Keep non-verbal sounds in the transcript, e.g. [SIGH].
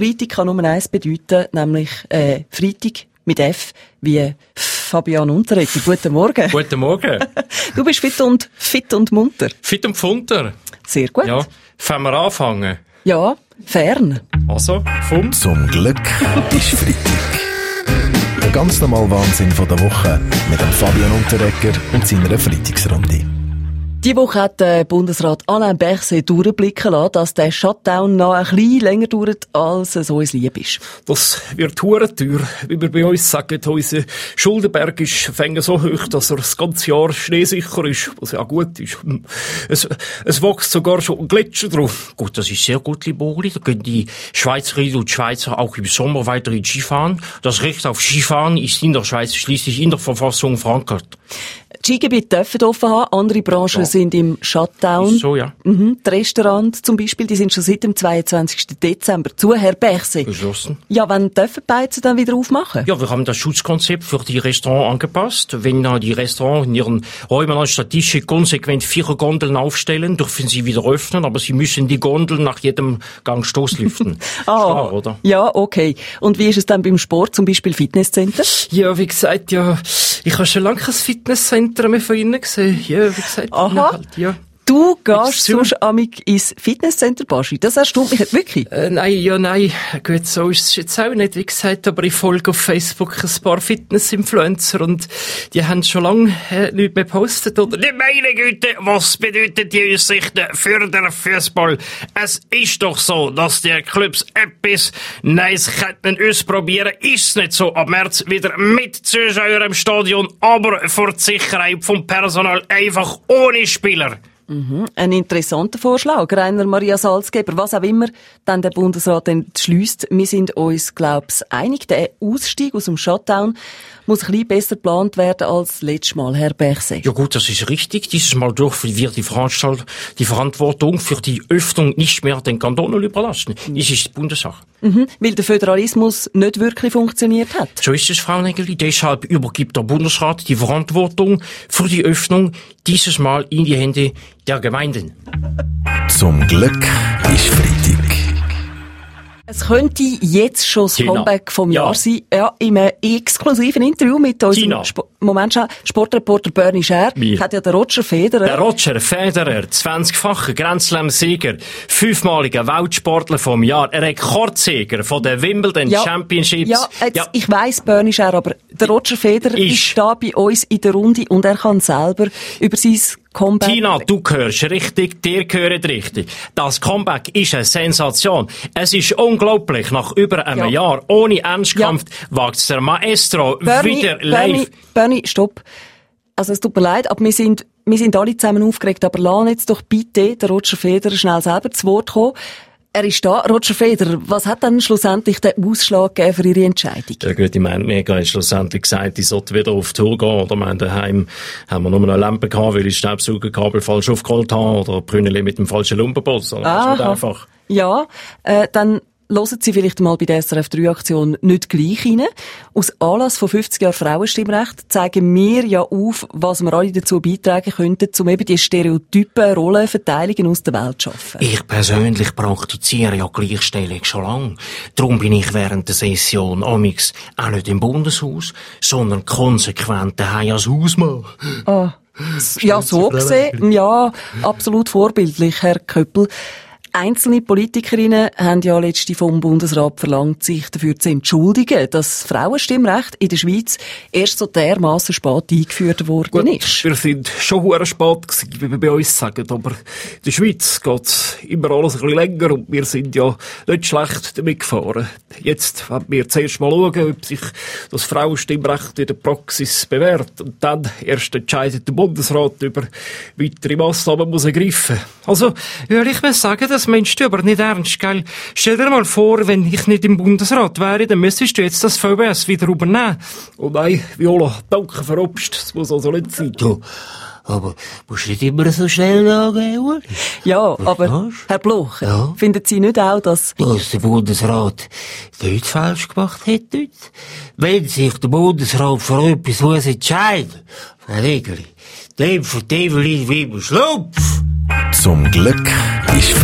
Freitag kann nur eins bedeuten, nämlich äh, Freitag mit F wie Fabian Unterreger. [LAUGHS] Guten Morgen. Guten Morgen. [LAUGHS] Du bist fit und fit und munter. Fit und funter. Sehr gut. Ja, fangen wir anfangen. Ja, fern. Also, vom Zum Glück ist Freitag. Der ganz normale Wahnsinn von der Woche mit dem Fabian Unterrecker und seiner Freitagsrunde. Die Woche hat der Bundesrat Alain Berset durchblicken lassen, dass der Shutdown noch ein bisschen länger dauert, als es uns lieb ist. Das wird hure teuer. Wie wir bei uns sagen, unser Schuldenberg ist fängt so hoch, dass er das ganze Jahr schneesicher ist, was ja gut ist. Es, es wächst sogar schon ein Gletscher drauf. Gut, das ist sehr gut, liebe Uli. Da können die Schweizerinnen und Schweizer auch im Sommer weiter in Skifahren. Das Recht auf Skifahren ist in der Schweiz schließlich in der Verfassung verankert. Die Skigebiete dürfen offen haben, andere Branchen Ja. Sind im Shutdown. Ist so, ja. Mhm. Die Restaurants zum Beispiel, die sind schon seit dem 22. Dezember zu, Herr Berset. Geschlossen. Ja, wann dürfen die Beizen dann wieder aufmachen? Ja, wir haben das Schutzkonzept für die Restaurants angepasst. Wenn äh, die Restaurants in ihren Räumen anstatt Tische konsequent vier Gondeln aufstellen, dürfen sie wieder öffnen, aber sie müssen die Gondeln nach jedem Gang stoßlüften. [LAUGHS] Klar, oder? Ja, okay. Und wie ist es dann beim Sport, zum Beispiel Fitnesscenter? Ja, wie gesagt, ja, ich habe schon lange kein Fitnesscenter mehr von Ihnen gesehen. Ja, wie gesagt, Aha. halt, ja. Du gehst sonst amig ins Fitnesscenter, Baschi. Das erstaunt mich wirklich. Äh, nein, ja, nein. Gut, so ist es jetzt auch nicht, wie gesagt, aber ich folge auf Facebook ein paar Fitness-Influencer und die haben schon lange äh, nichts mehr gepostet, oder? Die meine Güte, was bedeutet die Aussichten für den Fußball? Es ist doch so, dass die Clubs etwas Neues könnten ausprobieren. Ist nicht so ab März wieder mit Zuschauern im Stadion, aber für die Sicherheit vom Personal einfach ohne Spieler. Ein interessanter Vorschlag. Rainer Maria Salzgeber, was auch immer dann der Bundesrat entschließt. Wir sind uns, glaub's, einig. Der Ausstieg aus dem Shutdown muss ein bisschen besser geplant werden als letztes Mal, Herr Berset. Ja gut, das ist richtig. Dieses Mal dürfen wir die, Veranstalt die Verantwortung für die Öffnung nicht mehr den Kantonen überlassen. Das ist die Bundessache. Mhm. Weil der Föderalismus nicht wirklich funktioniert hat. So ist es, Frau Nägeli. Deshalb übergibt der Bundesrat die Verantwortung für die Öffnung dieses Mal in die Hände der Gemeinden. Zum Glück ist Freitag. Es könnte jetzt schon das Tina. Comeback vom Ja. Jahr sein. Ja, im exklusiven Interview mit unserem Tina. Sp Moment schon, Sportreporter Bernie Scher Mir. hat ja der Roger Federer Der Roger Federer, 20-facher Grand Slam-Sieger, fünfmaliger Weltsportler vom Jahr, Rekordsieger von den Wimbledon Championships. Ja, jetzt, ich weiss, Bernie Scher, aber der Roger Federer ist, Ist- da bei uns in der Runde und er kann selber über sein Comeback... Tina, du hörst richtig, dir gehört richtig. Das Comeback ist eine Sensation. Es ist unglaublich, nach über einem Ja. Jahr ohne Ernstkampf wagt der Maestro Bernie, wieder Bernie, live. Bernie, stopp. Also es tut mir leid, aber wir sind, wir sind alle zusammen aufgeregt, aber lass jetzt doch bitte der Roger Federer schnell selber zu Wort kommen. Er ist da. Roger Federer, was hat dann schlussendlich den Ausschlag gegeben für Ihre Entscheidung? Ja gut, ich meine, mir hat schlussendlich gesagt, ich sollte wieder auf Tour gehen. Oder mein daheim haben wir nur eine Lampe gehabt, weil ich Staubsaugerkabel falsch aufgeholt habe. Oder Brünneli mit dem falschen ist nicht Aha. einfach. Ja, äh, dann hören Sie vielleicht mal bei der SRF 3 Aktion nicht gleich rein. Aus Anlass von 50 Jahren Frauenstimmrecht zeigen wir ja auf, was wir alle dazu beitragen könnten, um eben die stereotypen Rollenverteilungen aus der Welt zu schaffen. Ich persönlich praktiziere ja Gleichstellung schon lang. Darum bin ich während der Session amix auch nicht im Bundeshaus, sondern konsequent daheim als Hausmann. Ah, ja, so gesehen, ja, absolut vorbildlich, Herr Köppel. Einzelne Politikerinnen haben ja letzte vom Bundesrat verlangt, sich dafür zu entschuldigen, dass das Frauenstimmrecht in der Schweiz erst so dermaßen spät eingeführt worden ist. Wir sind schon hure spät gewesen, wie wir bei uns sagen, aber in der Schweiz geht's immer alles ein bisschen länger und wir sind ja nicht schlecht damit gefahren. Jetzt werden wir zuerst mal schauen, ob sich das Frauenstimmrecht in der Praxis bewährt und dann erst entscheidet der Bundesrat über weitere Massnahmen muss ergreifen. Also, würde ich mal sagen, das meinst du aber nicht ernst, gell? Stell dir mal vor, wenn ich nicht im Bundesrat wäre, dann müsstest du jetzt das VBS wieder übernehmen. Oh nein, Viola, danke für Obst, das muss also nicht sein. Du, aber musst nicht immer so schnell angehen. Ja, aber, Was? Herr Bloch, Ja? finden Sie nicht auch, dass... Was der Bundesrat nicht falsch gemacht hat dort? Wenn sich der Bundesrat für etwas muss entscheiden, Frau Regeli, dem verteilen wir wie Schlumpf. Zum Glück ist.